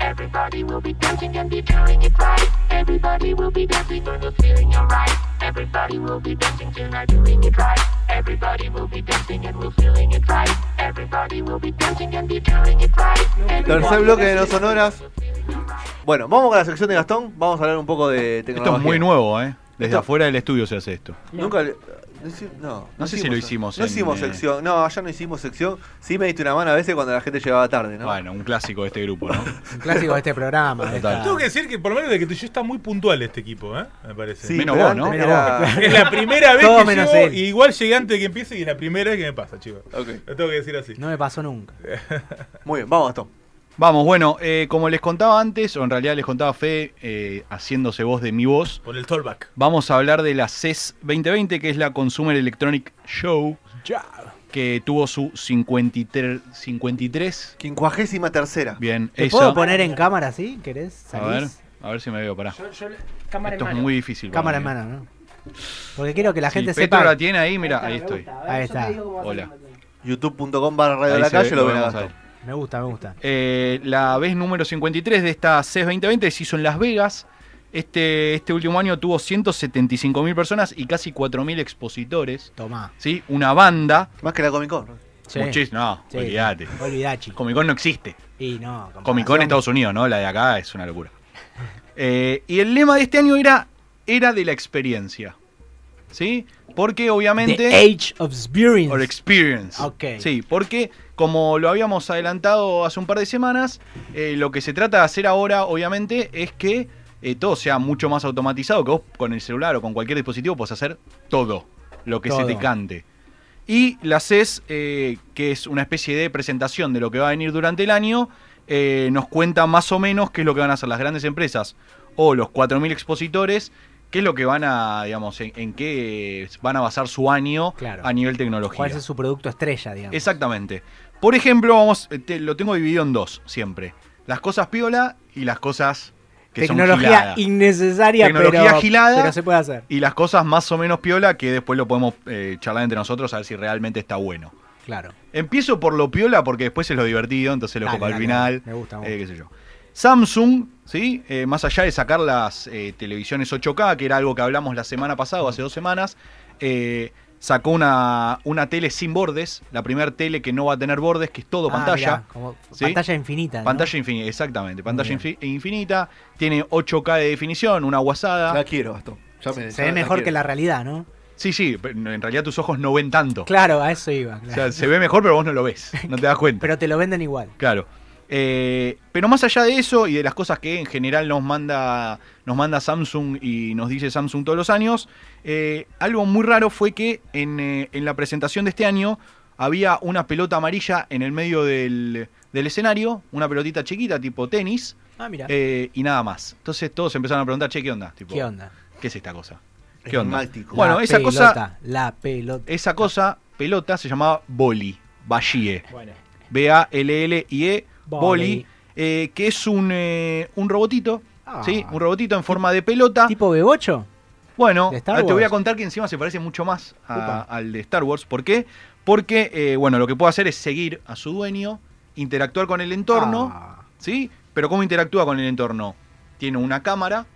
Everybody will be dancing and be doing it right. Everybody will be dancing and feeling alright. Everybody will be dancing tonight, doing it right. Everybody will be dancing and we're feeling it right. Everybody will be dancing and be doing it right. Tercer bloque de no sonoras. Bueno, vamos con la sección de Gastón. Vamos a hablar un poco de tecnología. Esto es muy nuevo, ¿eh? Desde Esto- afuera del estudio se hace esto. Nunca. le- No, No sé si lo hicimos No en, hicimos eh, sección. No, allá no hicimos sección. Sí me diste una mano a veces cuando la gente llegaba tarde, ¿no? Bueno, un clásico de este grupo, ¿no? Un clásico de este programa. de Total. esta- Tengo que decir que por lo menos de que tú yo está muy puntual este equipo, ¿eh? Me parece. Sí, Menos vos, ¿no? era- vos, Es la primera vez que menos llego, él. y igual llegué antes de que empiece y es la primera vez que me pasa, chicos. Ok. Lo tengo que decir así. No me pasó nunca. Muy bien, vamos Gastón. Vamos, bueno, eh, como les contaba antes, o en realidad les contaba Fe, eh, haciéndose voz de mi voz, Por el tollback. vamos a hablar de la CES 2020, que es la Consumer Electronic Show, Ya. que tuvo su 53, 53 Quincuagésima tercera. bien, ¿Te esa. puedo poner en cámara así? ¿Querés? A ver, a ver si me veo, pará. cámara Esto en es mano. muy difícil. para Cámara en mí. mano, ¿no? Porque quiero que la gente Petro sepa. la tiene ahí, mira, ahí estoy. Ahí está. Hola. youtube.com barra radio de la calle ve, lo ven a. Me gusta, me gusta. Eh, la vez número 53 de esta CES 2020 se hizo en Las Vegas. Este, este último año tuvo 175 mil personas y casi 4 mil expositores. Tomá. ¿sí? Una banda. Más que la Comic Con. Sí. Muchis- no, Sí. olvídate. Olvidachi. Comic Con no existe. Y no. Comic Con en. Estados Unidos, ¿no? La de acá es una locura. Eh, y el lema de este año era, era de la experiencia. ¿Sí? Porque obviamente... The Age of Experience. Or experience. Ok. Sí, porque como lo habíamos adelantado hace un par de semanas, eh, lo que se trata de hacer ahora, obviamente, es que eh, todo sea mucho más automatizado, que vos con el celular o con cualquier dispositivo puedas hacer todo lo que se te cante. Y la CES, eh, que es una especie de presentación de lo que va a venir durante el año, eh, nos cuenta más o menos qué es lo que van a hacer las grandes empresas o los 4.000 expositores, qué es lo que van a, digamos, en, en qué van a basar su año Claro. a nivel tecnología. ¿Cuál es su producto estrella, digamos? Exactamente. Por ejemplo, vamos, eh, te- lo tengo dividido en dos siempre. Las cosas piola y las cosas que son Tecnología giladas. innecesaria, Tecnología pero, gilada. pero se puede hacer. Y las cosas más o menos piola que después lo podemos eh, charlar entre nosotros a ver si realmente está bueno. Claro. Empiezo por lo piola porque después es lo divertido, entonces lo Dale, el dale, final. Me gusta, me eh, gusta. qué sé yo. Samsung, ¿sí? Eh, más allá de sacar las eh, televisiones 8K, que era algo que hablamos la semana pasada o hace dos semanas, eh, sacó una, una tele sin bordes, la primera tele que no va a tener bordes, que es todo Ah, pantalla. mirá, como ¿sí? Pantalla infinita. ¿no? Pantalla infinita, exactamente. Pantalla infi- infinita, tiene 8K de definición, una guasada. La quiero. Ya me- Se ya ve mejor quiero. que la realidad, ¿no? Sí, sí, pero en realidad tus ojos no ven tanto. Claro, a eso iba. O claro. sea, se ve mejor, pero vos no lo ves, no te das cuenta. Pero te lo venden igual. Claro. Eh, pero más allá de eso y de las cosas que en general nos manda, nos manda Samsung y nos dice Samsung todos los años, eh, algo muy raro fue que en, eh, en la presentación de este año había una pelota amarilla en el medio del, del escenario, una pelotita chiquita tipo tenis, Ah, mira. eh, y nada más. Entonces todos empezaron a preguntar, che, ¿qué onda? Tipo, ¿Qué onda? ¿Qué es esta cosa? ¿Qué onda? Bueno, La esa pelota, cosa, La pelota. esa cosa, pelota, se llamaba boli, Bashie. Bueno. B-A-L-L-I-E, Boli. Eh, que es un, eh, un robotito, Ah. ¿sí? Un robotito en forma de pelota. ¿Tipo B8? Bueno, ¿De Star ah, te voy a contar que encima se parece mucho más a- al de Star Wars. ¿Por qué? Porque, eh, bueno, lo que puede hacer es seguir a su dueño, interactuar con el entorno, Ah. ¿sí? Pero ¿cómo interactúa con el entorno? Tiene una cámara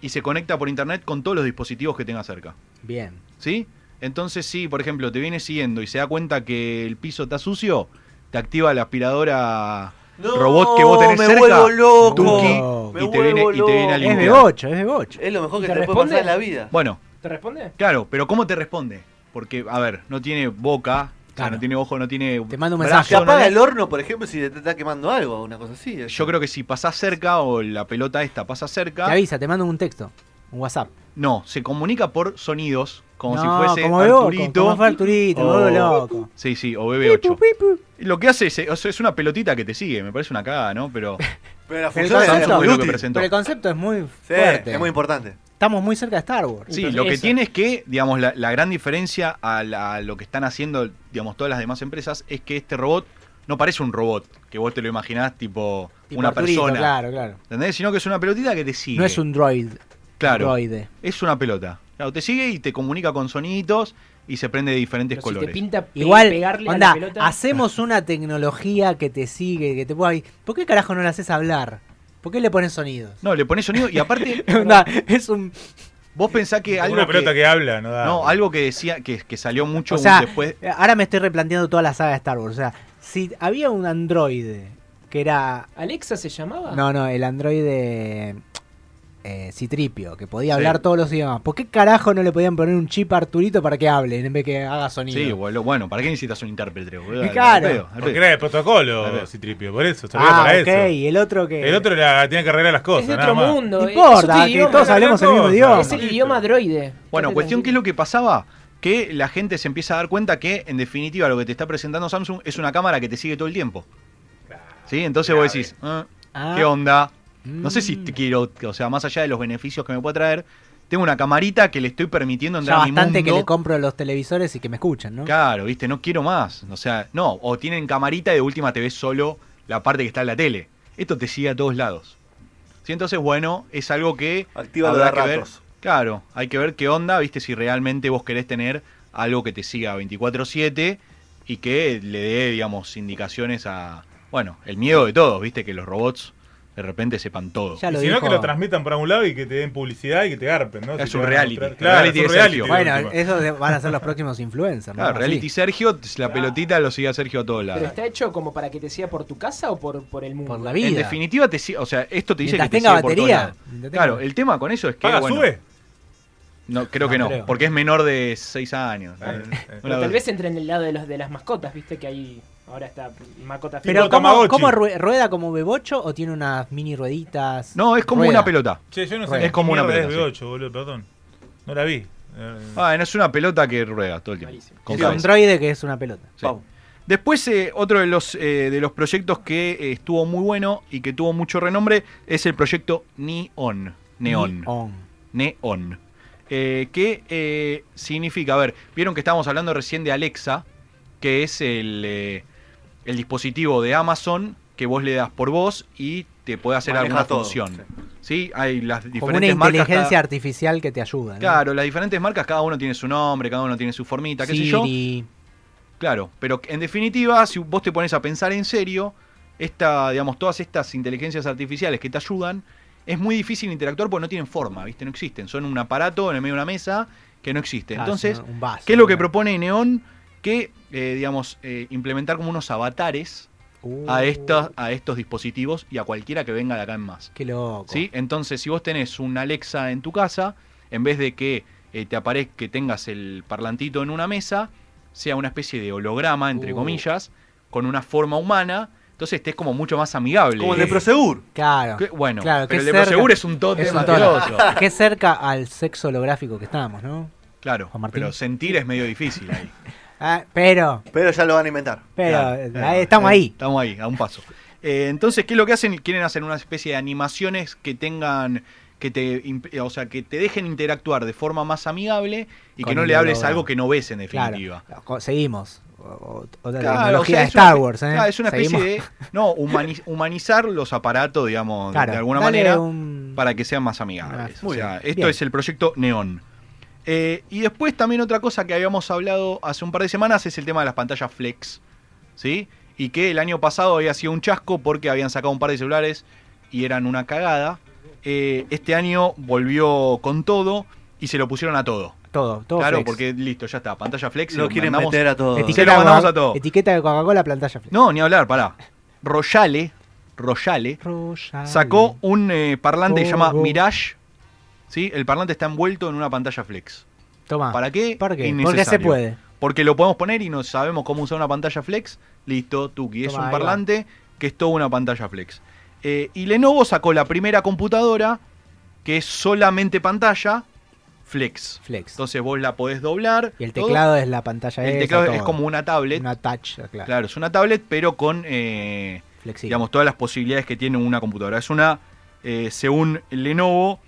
y se conecta por internet con todos los dispositivos que tenga cerca. Bien. ¿Sí? Entonces, si, por ejemplo, te viene siguiendo y se da cuenta que el piso está sucio, te activa la aspiradora No, robot que vos tenés me cerca, vuelvo loco. Me y te viene, y te viene a loco. Es limpiar. B8, es B8. Es lo mejor que ¿Te te, puede responde? pasar en la vida. Bueno, ¿Te responde? claro, pero ¿cómo te responde? Porque, a ver, no tiene boca, o sea, no tiene ojo, no tiene. Te manda un brazo, mensaje. Se apaga no- el horno, por ejemplo, si te está quemando algo, una cosa así. Yo creo que si pasás cerca o la pelota esta pasa cerca, Te avisa, te mando un texto. Un WhatsApp. no, se comunica por sonidos, como no, si fuese como B8, Arturito. Como fue Arturito, o- vuelvo loco. Sí, sí, o BB8. Y Lo que hace es, una pelotita que te sigue, me parece una cagada, ¿no? Pero Pero la el, función Samsung concepto, es lo que útil. presentó. pero el concepto es muy Sí, fuerte. es muy importante. Estamos muy cerca de Star Wars. Sí, Entonces, lo que eso. tiene es que, digamos, la, la gran diferencia a, la- a lo que están haciendo, digamos, todas las demás empresas es que este robot no parece un robot, que vos te lo imaginás tipo, Tipo una Arturito, persona. Claro, claro. ¿Entendés? Sino que es una pelotita que te sigue. No es un droid. Claro. Droide. Es una pelota. Claro, te sigue y te comunica con soniditos y se prende de diferentes Pero si te colores. pinta pe- Igual, pegarle a onda, la pelota. hacemos una tecnología que te sigue, que te pueda... ¿Por qué carajo no la haces hablar? ¿Por qué le pones sonidos? No, le pones sonido y aparte, Onda, es un... vos pensás que algo una pelota que, que, habla, no da. No, algo que decía, que, que salió mucho O sea, después. ahora me estoy replanteando toda la saga de Star Wars. O sea, si había un androide que era... ¿Alexa se llamaba? No, no, el androide eh, Citripio, que podía Sí. hablar todos los idiomas. ¿Por qué carajo no le podían poner un chip a Arturito para que hable en vez que haga sonido? Sí, boludo, bueno, ¿para qué necesitas un intérprete, boludo? Claro. Al pedo, al Porque era el protocolo. Citripio, por eso, servía ah, para ok, eso. y el otro que... El otro era, tenía que arreglar las cosas, es de nada otro más. mundo. No importa, que todos hablemos el mismo idioma. Es el idioma droide. Bueno, cuestión, ¿qué es lo que pasaba? Que la gente se empieza a dar cuenta que, en definitiva, lo que te está presentando Samsung es una cámara que te sigue todo el tiempo. ¿Sí? Entonces vos decís, "Ah, Ah, ¿qué onda? No sé si mm. te quiero, o sea, más allá de los beneficios que me puede traer, tengo una camarita que le estoy permitiendo Ya entrar a mi bastante mundo. que le compro los televisores y que me escuchen, ¿no? Claro, viste, no quiero más. O sea, no, o tienen camarita y de última te ves solo la parte que está en la tele. Esto te sigue a todos lados. Sí, entonces, bueno, es algo que Activa habrá los que ver. Claro, hay que ver qué onda, viste, si realmente vos querés tener algo que te siga 24/7 y que le dé, digamos, indicaciones a, bueno, el miedo de todos, viste, que los robots de repente sepan todo. Ya lo si no, que lo transmitan por un lado y que te den publicidad y que te garpen, ¿no? Es Si un reality. Claro, reality es un de reality. Sergio. Bueno, esos van a ser los próximos influencers, ¿no? Claro, Así. reality Sergio, la pelotita lo sigue a Sergio a todos ¿Pero lados. está hecho como para que te siga por tu casa o por, por el mundo? Por la En vida. definitiva, te o sea, esto te dice Mientras que te tenga sigue por todos batería. lados. Claro, el tema con eso es que, ¿Paga, bueno, sube? No, creo No que no, creo. porque es menor de 6 años. Eh, eh. Pero tal vez entre en el lado de, los, de las mascotas, viste que ahí ahora está mascota Pero ¿cómo, rueda como bebocho o tiene unas mini rueditas? No, es como Rueda. una pelota. Che, yo no sé Es como una pelota, Es B8, boludo, perdón. No la vi. Eh, Ah, no es una pelota que rueda todo el tiempo. Malísimo. con Es un droide que es una pelota. Sí. Después, eh, otro de los, eh, de los proyectos que eh, estuvo muy bueno y que tuvo mucho renombre es el proyecto Neon. Neon. On. Neon. Eh, que eh, significa, a ver, vieron que estábamos hablando recién de Alexa, que es el, eh, el dispositivo de Amazon que vos le das por voz y te puede hacer Maneja alguna todo, función. sí. Sí, hay las Como una diferentes marcas. inteligencia cada- artificial que te ayuda. ¿no? Claro, las diferentes marcas, cada uno tiene su nombre, cada uno tiene su formita, qué sé yo. Siri. Claro, pero en definitiva, si vos te pones a pensar en serio, esta, digamos, todas estas inteligencias artificiales que te ayudan, es muy difícil interactuar porque no tienen forma, ¿viste? No existen. Son un aparato en el medio de una mesa que no existe. Entonces, es un vaso, ¿qué es lo que propone Neon? Que, eh, digamos, eh, implementar como unos avatares Uh, a, estos, a estos dispositivos y a cualquiera que venga de acá en más. Qué loco. ¿Sí? Entonces, si vos tenés un Alexa en tu casa, en vez de que eh, te aparezca que tengas el parlantito en una mesa, sea una especie de holograma, entre Uh. comillas, con una forma humana, entonces estés como mucho más amigable. Como el de Prosegur. Claro. Que- bueno, Claro, pero el de Prosegur es un tote Es. Qué cerca al sexo holográfico que estamos, ¿no? Claro, pero sentir es medio difícil ahí. Ah, pero, Pero ya lo van a inventar. pero, Claro, eh, claro. estamos ahí. Estamos ahí, a un paso. Eh, entonces, ¿qué es lo que hacen? Quieren hacer una especie de animaciones que tengan que te, o sea, que te dejen interactuar de forma más amigable y Con que no le hables algo que no ves en definitiva. Claro. Seguimos. O- o- Otra Claro, tecnología o sea, de es una Star Wars, ¿eh? claro, es una especie Seguimos. de. No, humani- humanizar los aparatos, digamos, de- Claro, de alguna manera, un- para que sean más amigables. O muy sea, bien. esto Bien. es el proyecto Neon. Eh, y después también otra cosa que habíamos hablado hace un par de semanas es el tema de las pantallas flex. ¿Sí? Y que el año pasado había sido un chasco porque habían sacado un par de celulares y eran una cagada. Eh, este año volvió con todo y se lo pusieron a todo. Todo, todo claro, flex. porque listo, ya está, pantalla flex. Lo quieren mandamos- meter a todos. Se lo Etiqueta, mandamos a todo. etiqueta de Coca-Cola, pantalla flex. No, ni hablar, pará. Royale, Royale Royale. sacó un eh, parlante que se llama Oh. Mirage. ¿sí? El parlante está envuelto en una pantalla flex. Toma. ¿Para qué? ¿Para qué? Porque se puede. Porque lo podemos poner y no sabemos cómo usar una pantalla flex. Listo, Tuki. Es un parlante que es toda una pantalla flex. Eh, y Lenovo sacó la primera computadora que es solamente pantalla flex. Flex. Entonces vos la podés doblar. y el todo. teclado es la pantalla El esa, teclado es como una tablet. Una touch, claro. Claro, es una tablet, pero con eh, digamos todas las posibilidades que tiene una computadora. Es una, eh, según Lenovo,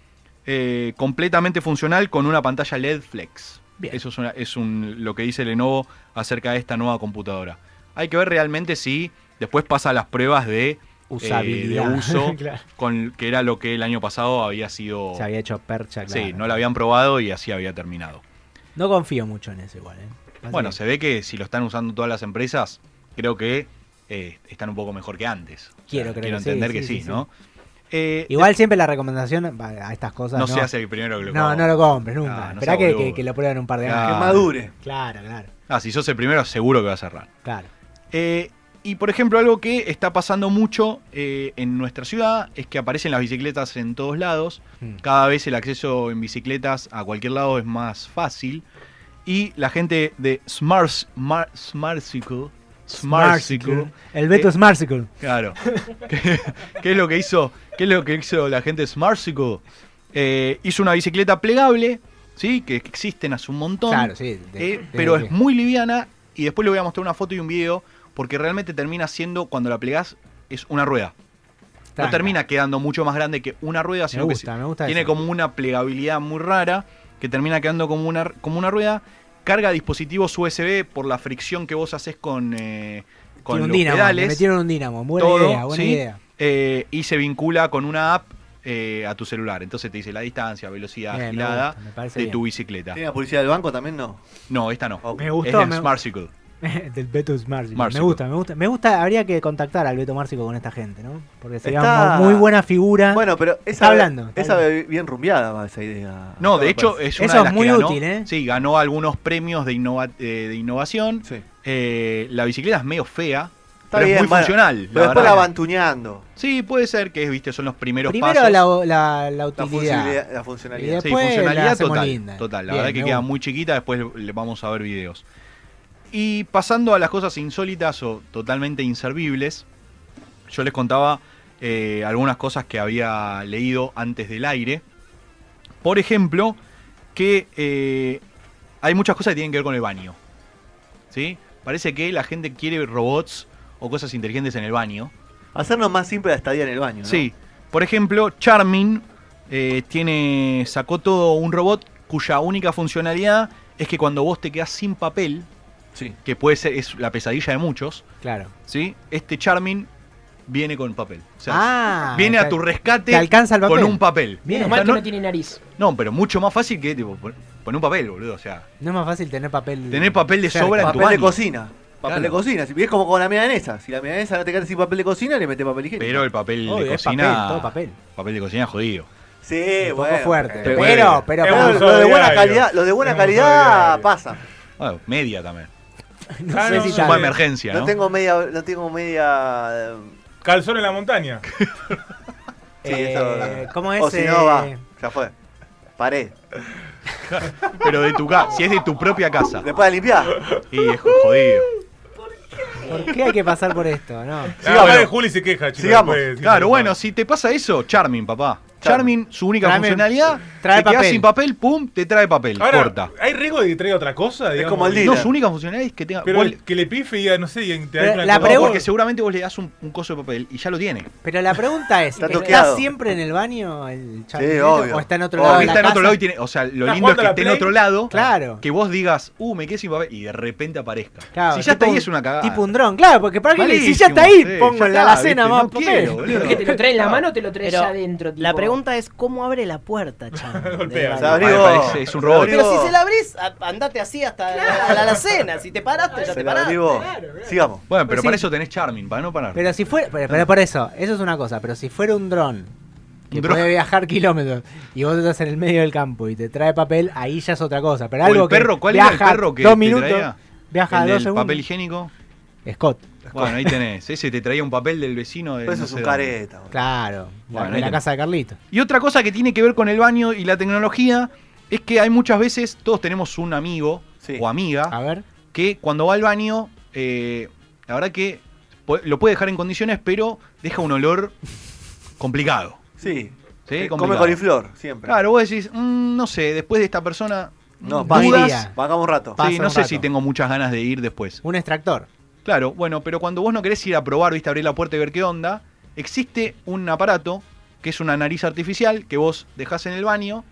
eh, completamente funcional con una pantalla LED Flex. Bien. Eso es, una- es un- lo que dice Lenovo acerca de esta nueva computadora. Hay que ver realmente si después pasa las pruebas de, eh, Usabilidad. de uso, Claro. con, que era lo que el año pasado había sido... Se había hecho percha, claro. Sí, no la habían probado y así había terminado. No confío mucho en eso igual, ¿eh? Bueno, que se ve que si lo están usando todas las empresas, creo que eh, están un poco mejor que antes. O sea, Quiero creer quiero que sí, entender sí, que sí, sí, ¿no? Eh, Igual siempre la recomendación a estas cosas. no, No, se hace el primero que lo no, no lo compres nunca. Ah, no Esperá que, que- que lo prueben un par de Claro. Que años. madure. Claro, claro, Ah, si sos el primero, seguro que va a cerrar. claro. Eh, y por ejemplo, algo que está pasando mucho eh, en nuestra ciudad es que aparecen las bicicletas en todos lados. Mm. Cada vez el acceso en bicicletas a cualquier lado es más fácil. Y la gente de Smart, Smart, Smartcycle, Smartcycle, El Beto Eh, Smartcycle. Claro. ¿Qué, qué es lo que hizo? ¿Qué es lo que hizo la gente de Smartcycle? Eh, hizo una bicicleta plegable, ¿sí? Que existen hace un montón. Claro, sí. de- eh, de- pero de- es muy liviana y después le voy a mostrar una foto y un video porque realmente termina siendo, cuando la plegás, es una rueda. No termina quedando mucho más grande que una rueda, sino gusta, que me gusta tiene eso. como una plegabilidad muy rara que termina quedando como una, como una rueda. Carga dispositivos USB por la fricción que vos haces con, eh, con los dínamo, pedales le metieron un dínamo. Buena todo, idea, buena ¿sí? idea. Eh, y se vincula con una app eh, a tu celular. Entonces te dice la distancia, velocidad Bien, me agilada gusta, me parece de bien. tu bicicleta. ¿Tiene la publicidad del banco también? No. No, esta no. Ok. Me Es gustó. del me- Smartcycle. del Beto Smartcycle. Me gusta, me gusta. Me gusta, habría que contactar al Beto Márcico con esta gente, ¿no? Porque sería Está- una muy buena figura. Bueno, pero esa, Está hablando, está esa hablando. bien rumbeada va esa idea. No, de hecho parece. es una Eso de es muy que ganó. útil, ¿eh? Sí, ganó algunos premios de, innova- eh, de innovación. Sí. Eh, la bicicleta es medio fea, Está pero bien, es muy bueno, funcional. Pero después verdad. la van tuneando. Sí, puede ser que viste, son los primeros Primero pasos. la, la, la La utilidad. funcionalidad. La Y funcionalidad. Sí, Después la funcionalidad total. linda. Total, la Bien, verdad que queda muy chiquita, después le vamos a ver videos. Y pasando a las cosas insólitas o totalmente inservibles, yo les contaba eh, algunas cosas que había leído antes del aire. Por ejemplo, que eh, hay muchas cosas que tienen que ver con el baño. ¿Sí? Parece que la gente quiere robots o cosas inteligentes en el baño. Hacernos más simple la estadía en el baño. ¿no? Sí. Por ejemplo, Charmin eh, tiene sacó todo un robot cuya única funcionalidad es que cuando vos te quedás sin papel, Sí. que puede ser es la pesadilla de muchos, Claro. ¿sí? Este Charmin viene con papel. O sea, ah, viene a tu rescate te alcanza el papel. con un papel. Bien. O mal sea, que no, no tiene nariz. no, pero mucho más fácil que tipo, pon- poner un papel, boludo. O sea, No es más fácil tener papel. Tener papel de cerca. sobra en tu Papel de cocina. Papel Claro. de cocina. Si es como con la milanesa. Si la milanesa no te queda sin papel de cocina, le metes papel higiénico. pero el papel Obvio, de cocina. papel, todo papel. papel de cocina jodido. Sí, Un bueno. poco fuerte. pero- Pero, pero, Pero lo de buena calidad, lo de buena calidad pasa. Bueno, media también. no Ah, sé no, si no, tal. Emergencia, No ¿no? tengo media, no tengo media. eh, Calzón en la montaña. Sí, Eh, eso. ¿Cómo es? O si no, eh, va. Ya fue. Pared. Pero de tu casa, si es de tu propia casa. Después de limpiar. Y es jodido. ¿Por qué hay que pasar por esto? No. Ah, Sigamos. vale, Juli se queja, chicos. Sigamos. después, Claro, bueno, si te pasa eso, Charmin, papá. Charmin, su única Tráeme- funcionalidad, trae te quedás papel. sin papel, pum, te trae papel, Ahora, corta. ¿hay riesgo de que traiga otra cosa? digamos? como el dealer. No, su única funcionalidad es que tenga... Pero vos- el- que le pife y diga, no sé, y te Pero da una la no, pregunta- porque seguramente vos le das un, un coso de papel y ya lo tiene. Pero la pregunta es, Está ¿está, toqueado. siempre en el baño el Sí, charminero obvio. o está en otro Obvio. lado O de la está en otro casa? lado y tiene... O sea, lo ¿Estás lindo es jugando que a la esté en Play? otro lado, Claro. que vos digas, uh, me quedé sin papel, y de repente aparezca. Claro, si ya tipo está ahí un- es una cagada. Tipo un dron, claro, porque para qué le- si ya está ahí, sí, pongo ya en la está, alacena viste, más no papel. quiero, boludo. ¿Pero que te lo trae en la mano o te lo traes Pero ya dentro? La tipo- pregunta es cómo abre la puerta, chan. Se es un robot. Pero si se la abrís, andate así hasta la, a la alacena. Si te paraste, ya Se te la paraste. vos. Sigamos. Bueno, pero para eso tenés Charmin, para no parar. Pero si fuera, pero, pero por eso, eso es una cosa, pero si fuera un dron que puede viajar kilómetros y vos estás en el medio del campo y te trae papel, ahí ya es otra cosa. Pero O algo el perro, que ¿cuál era el viaja perro que dos te minutos, traía? viaja el dos del segundos. papel higiénico. Scott, Bueno, ahí tenés. Ese te traía un papel del vecino de. Pero eso no es un careta. claro, Bueno, en la casa de Carlito. Y otra cosa que tiene que ver con el baño y la tecnología es que hay muchas veces, todos tenemos un amigo Sí. o amiga A ver, que cuando va al baño, eh, la verdad que lo puede dejar en condiciones, pero deja un olor complicado. Sí. ¿sí? Eh, Come Complicado. coliflor, siempre. Claro, vos decís, "Mm, no sé, después de esta persona, No, dudas. Vagamos un rato. Pasa Sí, no sé rato. si tengo muchas ganas de ir después. un extractor. Claro, bueno, pero cuando vos no querés ir a probar, viste, abrir la puerta y ver qué onda, existe un aparato que es una nariz artificial que vos dejás en el baño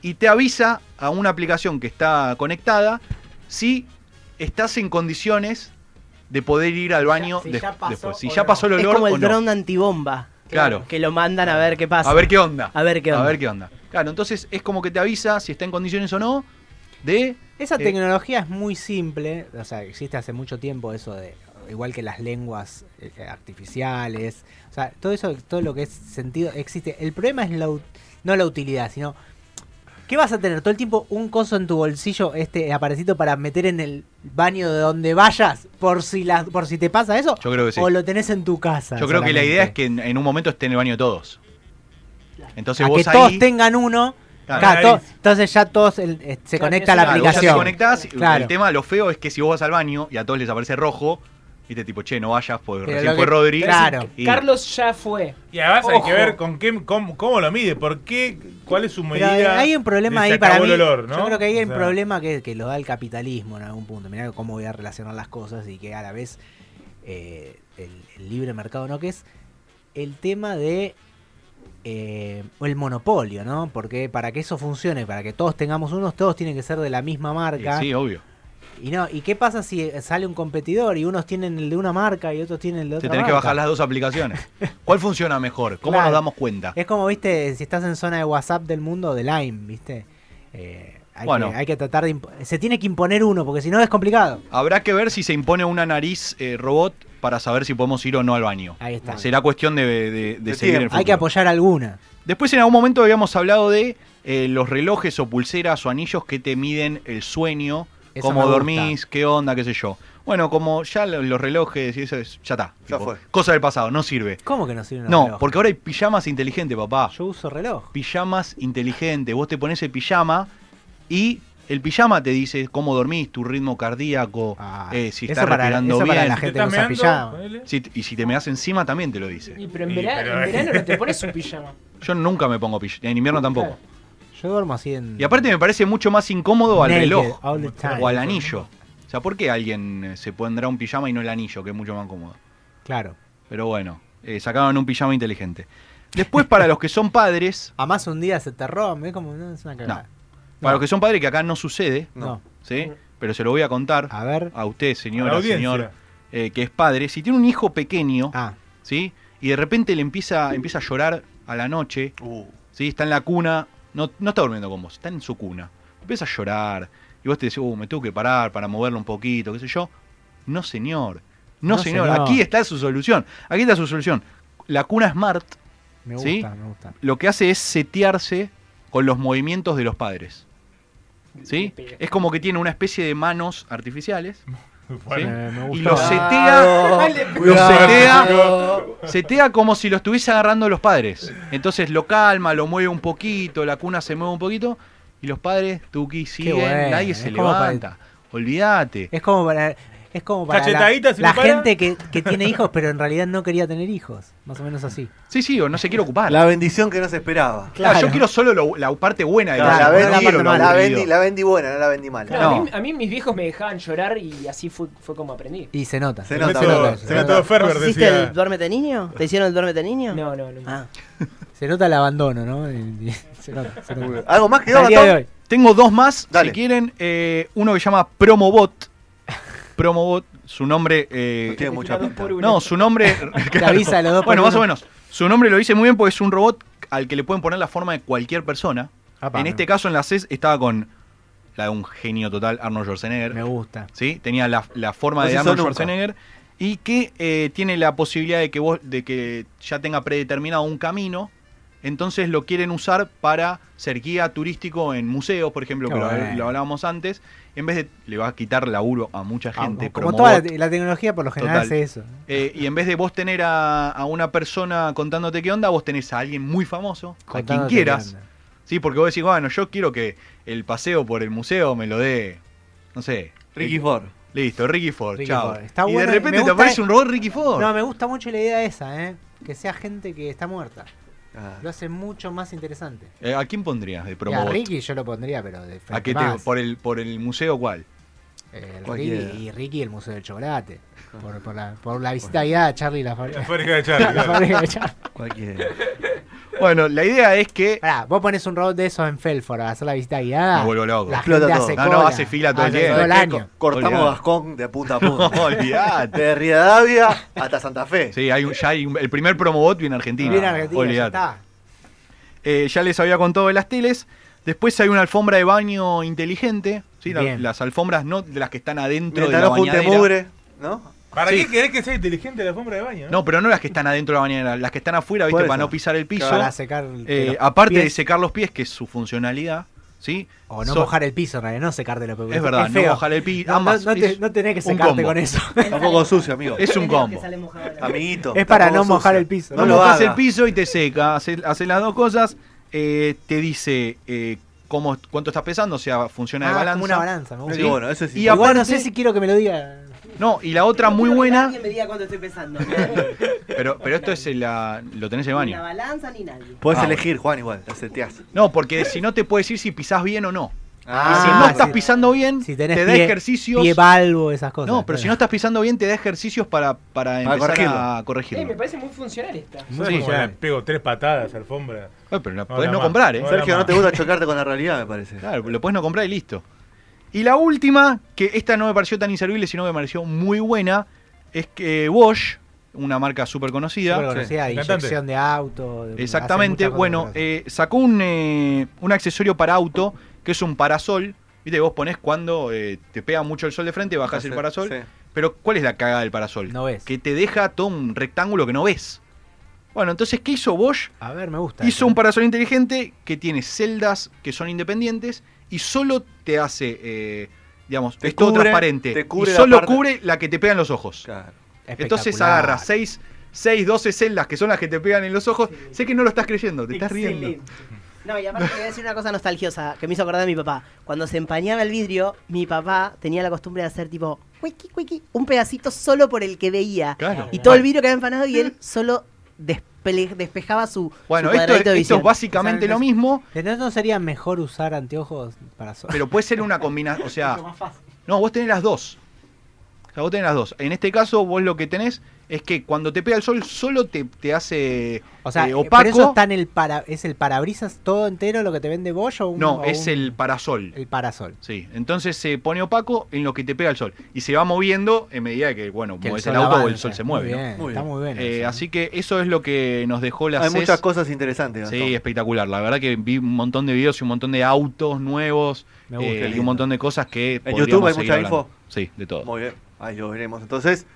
y te avisa a una aplicación que está conectada si estás en condiciones de poder ir al baño si ya pasó después. Si o ya no. pasó el Es olor como o el no. dron antibomba. Claro. Que lo mandan a ver qué pasa. A ver qué onda. A ver qué onda. A ver qué onda. Claro, entonces es como que te avisa si está en condiciones o no de... Esa Eh, tecnología es muy simple, o sea, existe hace mucho tiempo eso de, igual que las lenguas eh, artificiales, o sea, todo eso, todo lo que es sentido existe. El problema es la, no la utilidad, sino, ¿qué vas a tener todo el tiempo un coso en tu bolsillo, este aparecito para meter en el baño de donde vayas, por si la, por si te pasa eso? Yo creo que sí. O lo tenés en tu casa. Yo creo que la idea es que en, en un momento esté en el baño de todos. Entonces A vos que ahí... todos tengan uno. Claro. claro, Ahí. to- entonces ya todos el- eh, se Claro, conecta a la Claro, vos ya te aplicación. conectás. El tema, lo feo es que si vos vas al baño y a todos les aparece rojo, viste, tipo, che, no vayas, porque Pero recién fue que- Rodri. claro. y- Carlos ya fue. Y además hay Ojo. que ver con qué, cómo, cómo lo mide, por qué, cuál es su Pero medida. hay un problema ahí para mí. el olor, ¿no? Yo creo que hay O un problema que, que lo da el capitalismo en algún punto. Mirá cómo voy a relacionar las cosas y que a la vez eh, el, el libre mercado, ¿no? Que es el tema de eh, el monopolio, ¿no? Porque para que eso funcione, para que todos tengamos unos, todos tienen que ser de la misma marca. Sí, obvio. Y no, ¿y qué pasa si sale un competidor y unos tienen el de una marca y otros tienen el de Te otra tenés que bajar las dos aplicaciones. ¿Cuál funciona mejor? ¿Cómo Claro. nos damos cuenta? Es como, viste, si estás en zona de WhatsApp del mundo, de Line, viste. Eh, hay, Bueno. que, hay que tratar de... Se tiene que imponer uno, porque si no es complicado. Habrá que ver si se impone una nariz eh, robot para saber si podemos ir o no al baño. Ahí está. Será cuestión de, de- de De seguir el. Hay que apoyar alguna. Después en algún momento habíamos hablado de eh, los relojes o pulseras o anillos que te miden el sueño, Eso cómo dormís, qué onda, qué sé yo. Bueno, como ya lo- los relojes y eso es, ya está. Ya tipo, fue. Cosa del pasado, no sirve. ¿Cómo que no sirve No, reloj? porque ahora hay pijamas inteligentes, papá. Yo uso reloj. Pijamas inteligentes. Vos te pones el pijama y el pijama te dice cómo dormís, tu ritmo cardíaco, Ah, eh, si estás para- respirando bien. para la ¿Te gente que usa pijama. Si- y si te me das encima también te lo dice. Y, pero en, Y, vera- pero- en verano no te pones un pijama. Yo nunca me pongo pijama, en invierno tampoco. Claro. Yo duermo así en... Y aparte me parece mucho más incómodo al naked, reloj o al anillo. O sea, ¿por qué alguien eh, se pondrá un pijama y no el anillo, que es mucho más cómodo? Claro. Pero bueno, eh, sacaron un pijama inteligente. Después, para los que son padres, Además un día se te roban, ¿ves? Como, no, es una cagada. Para los que son padres, que acá no sucede, No. ¿sí? Pero se lo voy a contar A ver. a usted, señora, señor, eh, que es padre. Si tiene un hijo pequeño, Ah, ¿sí? Y de repente le empieza, empieza a llorar a la noche, Uh, ¿sí? Está en la cuna, no, no está durmiendo con vos, está en su cuna. Empieza a llorar y vos te decís, uh, me tengo que parar para moverlo un poquito, qué sé yo. No, señor. No, No, señor. señor. Aquí está su solución. Aquí está su solución. La cuna Smart me gusta, ¿Sí? me gusta. lo que hace es setearse con los movimientos de los padres. ¿Sí? Es como que tiene una especie de manos artificiales Bueno, Me, me y los setea, lo setea, setea como si lo estuviese agarrando los padres. Entonces lo calma, lo mueve un poquito, la cuna se mueve un poquito y los padres, Tuki, siguen, bueno, nadie se para- levanta. Olvídate. Es como para, es como para la, si gente que, que tiene hijos, pero en realidad no quería tener hijos. Más o menos así. Sí, sí, o no se quiere ocupar. la bendición que no se esperaba. Ah, Claro. yo quiero solo lo- la parte buena de la Claro, la, no vendí, la parte la, mala. vendí, la vendí buena, no la vendí mal. Claro, No. a, mí, a mí mis viejos me dejaban llorar y así fue, fue como aprendí. Y se nota. Se nota, método- nota, se se nota. Ferber ¿Vos hiciste el duérmete niño? ¿Te hicieron el duérmete niño? No, no, no. Ah. Se nota el abandono, ¿no? Y- y- se nota, se nota. ¿Algo más que. Tengo dos más, Dale. si quieren. eh, uno que se llama Promobot. Promobot, su nombre... eh, No tiene mucha pinta. no, su nombre... Te avisa a los dos por Bueno, más uno. o menos. Su nombre lo dice muy bien porque es un robot al que le pueden poner la forma de cualquier persona. En me- este caso, en la CES estaba con la de un genio total, Arnold Schwarzenegger. Me gusta. ¿sí? Tenía la, la forma No de Arnold nunca. Schwarzenegger y que eh, tiene la posibilidad de que vos, de que ya tenga predeterminado un camino. Entonces lo quieren usar para ser guía turístico en museos, por ejemplo, que lo, bueno. lo hablábamos antes. En vez de le va a quitar laburo a mucha gente. Ah, Como toda la, te- la tecnología por lo general Total. hace eso. Eh, y en vez de vos tener a, a una persona contándote qué onda, vos tenés a alguien muy famoso, a quien quieras. Sí, porque vos decís, bueno, yo quiero que el paseo por el museo me lo dé, no sé. Ricky eh, Ford. Listo, Ricky Ford, Ricky chao. Ford. Está y bueno, de me repente te aparece un robot Ricky Ford. No, me gusta mucho la idea esa, ¿eh? Que sea gente que está muerta. Ah. Lo hace mucho más interesante. Eh, ¿A quién pondrías de Y a? Ricky yo lo pondría, pero de ¿A frente qué te, más. por el por el museo cuál? Eh. Ricky, y Ricky el Museo del Chocolate. Por, por la, por la visita guiada a Charlie y la La fábrica. fábrica de La Charlie. claro. fábrica de Charlie. Cualquiera. Bueno, la idea es que. Pará, vos pones un robot de esos en Felford a hacer la visita guiada. Me vuelvo loco. La Explota gente todo. hace No, no, cola. hace fila todo el Hace tiempo. todo el año. Cortamos Olvidate. Gascón de punta a punta. No, olvidate. de Rivadavia hasta Santa Fe. Sí, hay un- ya hay un- el primer promobot viene Argentina. Viene Argentina, ya Olvidate. está. Eh, ya les había contado de las teles. Después hay una alfombra de baño inteligente. ¿sí? La- Bien. las alfombras no de las que están adentro Mientras de la no junte bañadera. mugre, ¿no? ¿Para Sí. qué querés que sea inteligente la alfombra de baño? No, pero no las que están adentro de la bañadera, las que están afuera, ¿viste? Para no pisar el piso. Para secar Eh, los aparte de secar los pies, que es su funcionalidad, ¿sí? O no So- mojar el piso, en realidad, no secarte los pies. Es verdad, no mojar el piso. No, ambas, no, no te- es no tenés que secarte con eso. Tampoco sucio, amigo. Es un combo. Amiguito. Es para no mojar sucio. el piso. No, No lo mojas el piso y te seca. Hace, hace las dos cosas. eh, te dice eh, cómo, cuánto estás pesando, o sea, funciona de Ah, balanza. como una balanza, me gusta. Sí, bueno, eso es Y Igual no aparte- sé si quiero que me lo diga. No, y la otra muy buena. Nadie me diga cuánto estoy pesando. Pero, pero esto es la, lo tenés en el Ni la baño. balanza ni nadie. Puedes Ah, elegir, Juan, igual. La seteás. No, porque si no te puede decir si pisás bien o no. Ah, si no sí. estás pisando bien, Si tenés te da pie, ejercicios. pie valvo, esas cosas. no, pero si no estás pisando bien, te da ejercicios para, para empezar corregirlo. a Eh, corregirlo. me parece muy funcional esta. Muy ¿Sabes cómo funcional. pego tres patadas alfombra? Eh, pero la No, podés la no más. comprar, ¿eh? Sergio, no te gusta chocarte con la realidad, me parece. Claro, lo puedes no comprar y listo. Y la última, que esta no me pareció tan inservible, sino que me pareció muy buena, es que Bosch, una marca súper conocida, Súper conocida, Sí. inyección Cantante. de auto. de- exactamente, bueno, eh, sacó un, eh, un accesorio para auto, que es un parasol. Viste, vos ponés cuando eh, te pega mucho el sol de frente, bajás el parasol. sí. Pero ¿cuál es la cagada del parasol? No ves. Que te deja todo un rectángulo que no ves. Bueno, entonces, ¿qué hizo Bosch? A ver, me gusta. Hizo un parasol inteligente que tiene celdas que son independientes y solo te hace, eh, digamos, Te es todo transparente. te cubre y solo cubre la que te pega en los ojos. Claro. Entonces agarra 6, 6, 12 celdas que son las que te pegan en los ojos. Sé que no lo estás creyendo, te estás riendo. No, y aparte te voy a decir una cosa nostalgiosa que me hizo acordar de mi papá. Cuando se empañaba el vidrio, mi papá tenía la costumbre de hacer tipo, wiki, wiki, un pedacito solo por el que veía. Claro. Y todo el vidrio quedaba empanado y él solo despejaba su, Bueno, su esto, cuadradito de esto visión. es básicamente O sea, lo mismo, Entonces no sería mejor usar anteojos para sol. pero puede ser una combinación. O sea, Mucho más fácil. no, vos tenés las dos. Sea, vos tenés las dos. En este caso, vos lo que tenés es que cuando te pega el sol, solo te, te hace o sea, eh, eh, opaco. pero eso está en el para, es el parabrisas todo entero lo que te vende Bosch o un, no, o es un- el parasol. el parasol. Sí, entonces se pone opaco en lo que te pega el sol. Y se va moviendo en medida que, bueno, Que mueves el, sol auto o el avanza. sol se Muy mueve. ¿no? bien, Muy está bien. muy bien. Eh, eso. así que eso es lo que nos dejó la Hay CES. muchas cosas interesantes. Sí, espectacular. La verdad que vi un montón de videos y un montón de autos nuevos Me gusta, eh, y un montón de cosas que ¿En YouTube hay mucha hablando. info? Sí, de todo. Muy bien. Ahí lo veremos. Entonces,